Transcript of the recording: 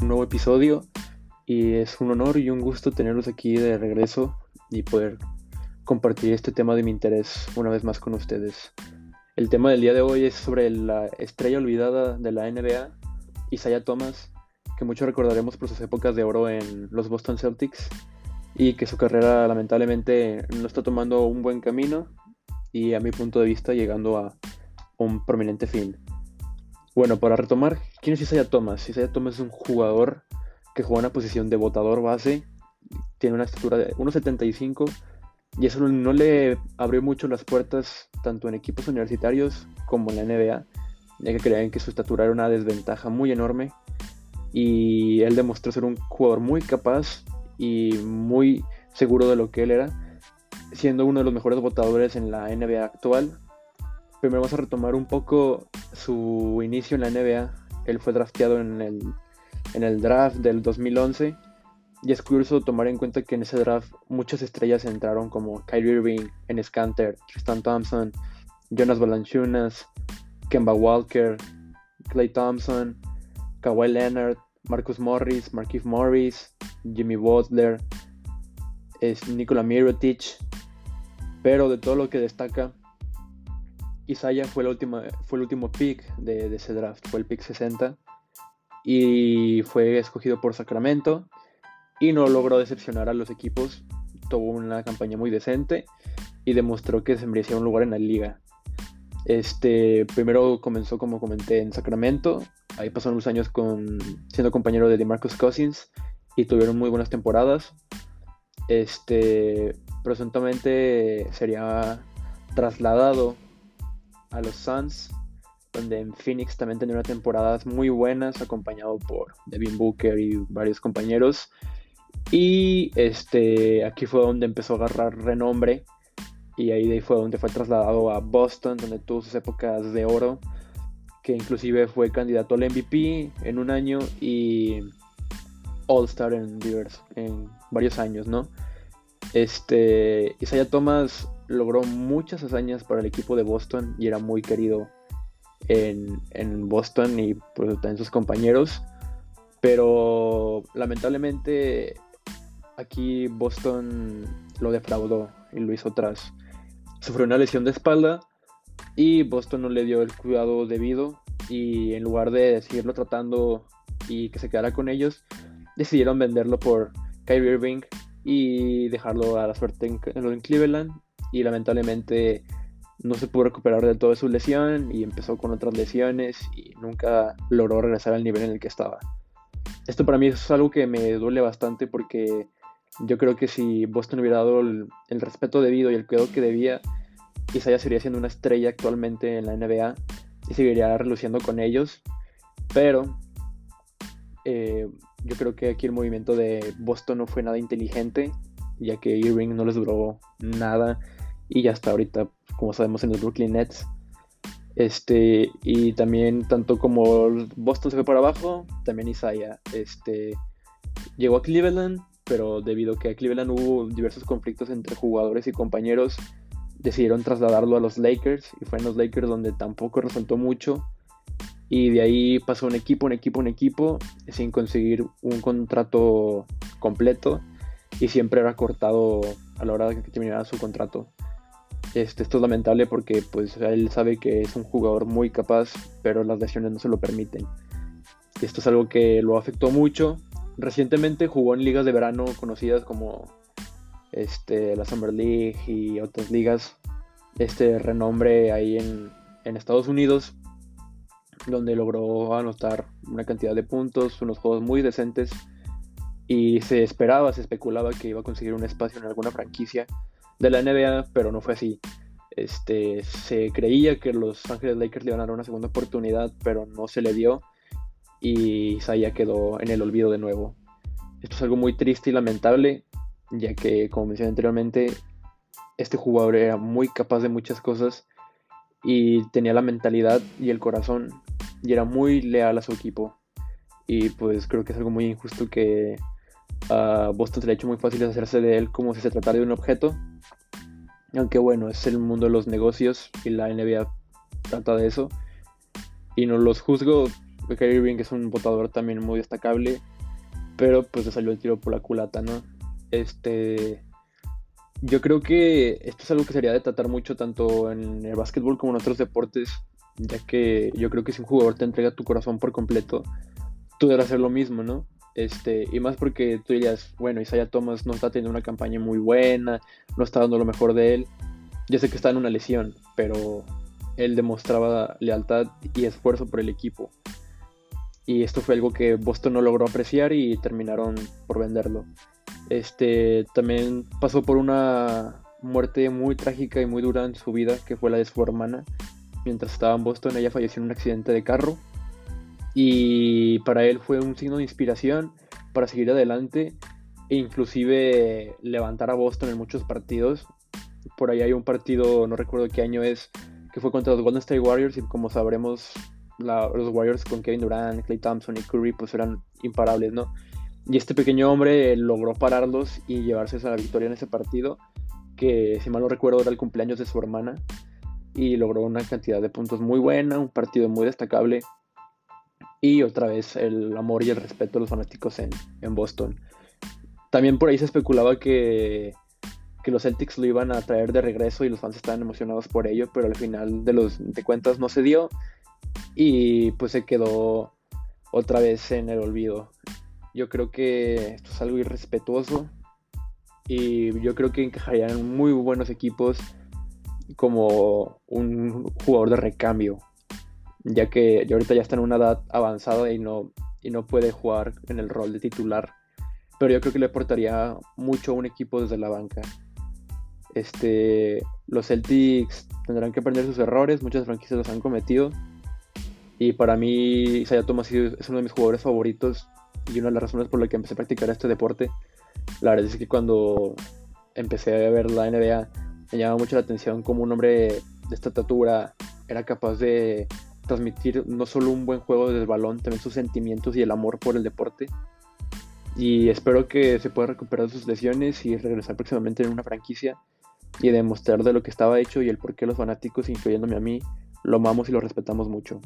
un nuevo episodio y es un honor y un gusto tenerlos aquí de regreso y poder compartir este tema de mi interés una vez más con ustedes. El tema del día de hoy es sobre la estrella olvidada de la NBA, Isaiah Thomas, que muchos recordaremos por sus épocas de oro en los Boston Celtics y que su carrera lamentablemente no está tomando un buen camino y a mi punto de vista llegando a un prominente fin. Bueno, para retomar, ¿quién es Isaiah Thomas? Isaiah Thomas es un jugador que juega en la posición de botador base, tiene una estatura de 1.75 y eso no le abrió mucho las puertas tanto en equipos universitarios como en la NBA, ya que creían que su estatura era una desventaja muy enorme y él demostró ser un jugador muy capaz y muy seguro de lo que él era, siendo uno de los mejores votadores en la NBA actual. Primero vamos a retomar un poco su inicio en la NBA. Él fue drafteado en el, en el draft del 2011. Y es curioso tomar en cuenta que en ese draft muchas estrellas entraron como Kyrie Irving, Enes Kanter, Tristan Thompson, Jonas Valanciunas, Kemba Walker, Clay Thompson, Kawhi Leonard, Marcus Morris, Markif Morris, Jimmy Butler, es Nikola Mirotic. Pero de todo lo que destaca, Isaiah fue, el último pick de, ese draft, fue el pick 60. Y fue escogido por Sacramento. Y no logró decepcionar a los equipos. Tuvo una campaña muy decente y demostró que se merecía un lugar en la liga. Este, primero comenzó, como comenté, en Sacramento. Ahí pasaron unos años con, siendo compañero de DeMarcus Cousins y tuvieron muy buenas temporadas. Este, presuntamente sería trasladado a los Suns, donde en Phoenix también tendría temporadas muy buenas, acompañado por Devin Booker y varios compañeros. Y este, aquí fue donde empezó a agarrar renombre. Y ahí fue donde fue trasladado a Boston, donde tuvo sus épocas de oro, que inclusive fue candidato al MVP en un año y All-Star en, en varios años, ¿no? Este, Isaiah Thomas logró muchas hazañas para el equipo de Boston y era muy querido en, Boston y pues, sus compañeros. Pero lamentablemente aquí Boston lo defraudó y lo hizo tras. Sufrió una lesión de espalda y Boston no le dio el cuidado debido y en lugar de seguirlo tratando y que se quedara con ellos, decidieron venderlo por Kyrie Irving y dejarlo a la suerte en, en Cleveland y lamentablemente no se pudo recuperar del todo de su lesión y empezó con otras lesiones y nunca logró regresar al nivel en el que estaba. Esto para mí es algo que me duele bastante porque yo creo que si Boston hubiera dado el, respeto debido y el cuidado que debía, Isaiah sería siendo una estrella actualmente en la NBA y seguiría reluciendo con ellos. Pero eh, yo creo que aquí el movimiento de Boston no fue nada inteligente, ya que Irving no les duró nada y ya hasta ahorita, como sabemos, en los Brooklyn Nets. Este, y también, tanto como Boston se fue para abajo, también Isaiah este, llegó a Cleveland, pero debido a que a Cleveland hubo diversos conflictos entre jugadores y compañeros, decidieron trasladarlo a los Lakers y fue en los Lakers donde tampoco resultó mucho y de ahí pasó un equipo, un equipo, un equipo, sin conseguir un contrato completo y siempre era cortado a la hora de que terminara su contrato. Este, esto es lamentable porque pues él sabe que es un jugador muy capaz, pero las lesiones no se lo permiten. Esto es algo que lo afectó mucho. Recientemente jugó en ligas de verano conocidas como este, la Summer League y otras ligas este renombre ahí en, en Estados Unidos donde logró anotar una cantidad de puntos, unos juegos muy decentes y se esperaba, se especulaba que iba a conseguir un espacio en alguna franquicia de la NBA, pero no fue así. Este, se creía que los Ángeles Lakers le iban una segunda oportunidad, pero no se le dio y Isaiah quedó en el olvido de nuevo. Esto es algo muy triste y lamentable, ya que, como mencioné anteriormente, este jugador era muy capaz de muchas cosas y tenía la mentalidad y el corazón y era muy leal a su equipo. Y pues creo que es algo muy injusto que a Boston se le ha hecho muy fácil hacerse de él como si se tratara de un objeto. Aunque bueno, es el mundo de los negocios y la NBA trata de eso. Y no los juzgo. Kyrie Irving es un votador también muy destacable pero pues le salió el tiro por la culata, ¿no? Este, yo creo que esto es algo que sería de tratar mucho tanto en el básquetbol como en otros deportes, ya que yo creo que si un jugador te entrega tu corazón por completo, tú deberás hacer lo mismo, ¿no? Este, y más porque tú dirías, bueno, Isaiah Thomas no está teniendo una campaña muy buena, no está dando lo mejor de él. Ya sé que está en una lesión, pero él demostraba lealtad y esfuerzo por el equipo. Y esto fue algo que Boston no logró apreciar y terminaron por venderlo. Este también pasó por una muerte muy trágica y muy dura en su vida, que fue la de su hermana. Mientras estaba en Boston, ella falleció en un accidente de carro y para él fue un signo de inspiración para seguir adelante e inclusive levantar a Boston en muchos partidos. Por ahí hay un partido, no recuerdo qué año es, que fue contra los Golden State Warriors y como sabremos los Warriors con Kevin Durant, Clay Thompson y Curry pues eran imparables, ¿no? Y este pequeño hombre logró pararlos y llevarse a la victoria en ese partido, que si mal no recuerdo era el cumpleaños de su hermana, y logró una cantidad de puntos muy buena, un partido muy destacable y otra vez el amor y el respeto de los fanáticos en, Boston. También por ahí se especulaba que, los Celtics lo iban a traer de regreso y los fans estaban emocionados por ello, pero al final de los de cuentas no se dio y pues se quedó otra vez en el olvido. Yo creo que esto es algo irrespetuoso y yo creo que encajarían muy buenos equipos como un jugador de recambio ya que ahorita ya está en una edad avanzada y no, y no puede jugar en el rol de titular. Pero yo creo que le aportaría mucho a un equipo desde la banca. Este, los Celtics tendrán que aprender sus errores, muchas franquicias los han cometido. Y para mí, Isaiah Thomas es uno de mis jugadores favoritos y una de las razones por las que empecé a practicar este deporte. La verdad es que cuando empecé a ver la NBA, me llamaba mucho la atención como un hombre de esta estatura era capaz de transmitir no solo un buen juego del balón, también sus sentimientos y el amor por el deporte. Y espero que se pueda recuperar sus lesiones y regresar próximamente en una franquicia y demostrar de lo que estaba hecho y el por qué los fanáticos, incluyéndome a mí, lo amamos y lo respetamos mucho.